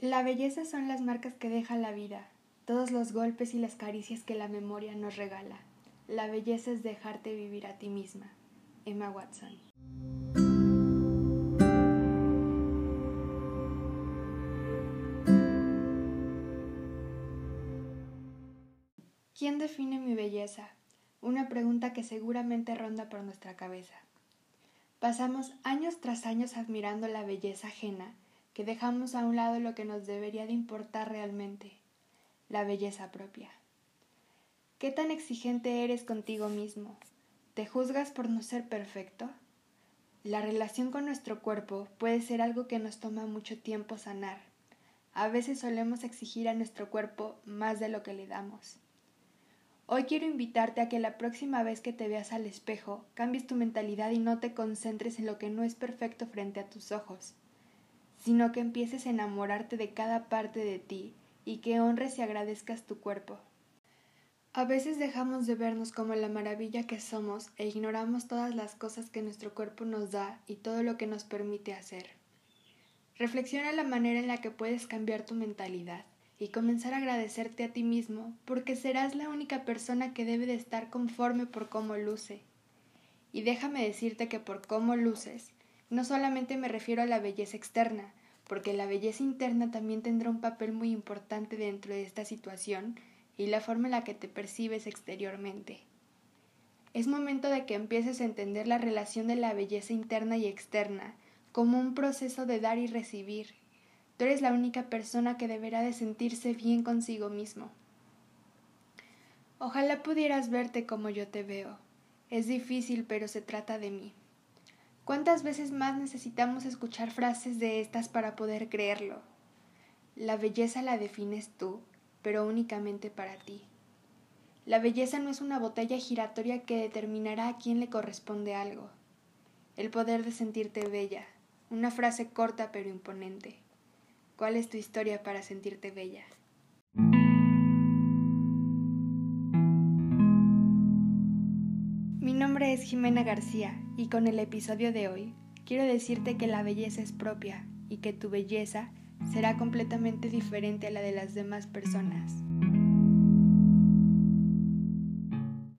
La belleza son las marcas que deja la vida, todos los golpes y las caricias que la memoria nos regala. La belleza es dejarte vivir a ti misma. Emma Watson. ¿Quién define mi belleza? Una pregunta que seguramente ronda por nuestra cabeza. Pasamos años tras años admirando la belleza ajena, que dejamos a un lado lo que nos debería de importar realmente, la belleza propia. ¿Qué tan exigente eres contigo mismo? ¿Te juzgas por no ser perfecto? La relación con nuestro cuerpo puede ser algo que nos toma mucho tiempo sanar. A veces solemos exigir a nuestro cuerpo más de lo que le damos. Hoy quiero invitarte a que la próxima vez que te veas al espejo cambies tu mentalidad y no te concentres en lo que no es perfecto frente a tus ojos, sino que empieces a enamorarte de cada parte de ti y que honres y agradezcas tu cuerpo. A veces dejamos de vernos como la maravilla que somos e ignoramos todas las cosas que nuestro cuerpo nos da y todo lo que nos permite hacer. Reflexiona la manera en la que puedes cambiar tu mentalidad y comenzar a agradecerte a ti mismo, porque serás la única persona que debe de estar conforme por cómo luce. Y déjame decirte que por cómo luces, no solamente me refiero a la belleza externa, porque la belleza interna también tendrá un papel muy importante dentro de esta situación y la forma en la que te percibes exteriormente. Es momento de que empieces a entender la relación de la belleza interna y externa como un proceso de dar y recibir, Tú eres la única persona que deberá de sentirse bien consigo mismo. Ojalá pudieras verte como yo te veo. Es difícil, pero se trata de mí. ¿Cuántas veces más necesitamos escuchar frases de estas para poder creerlo? La belleza la defines tú, pero únicamente para ti. La belleza no es una botella giratoria que determinará a quién le corresponde algo. El poder de sentirte bella, una frase corta pero imponente. ¿Cuál es tu historia para sentirte bella? Mi nombre es Jimena García y con el episodio de hoy quiero decirte que la belleza es propia y que tu belleza será completamente diferente a la de las demás personas.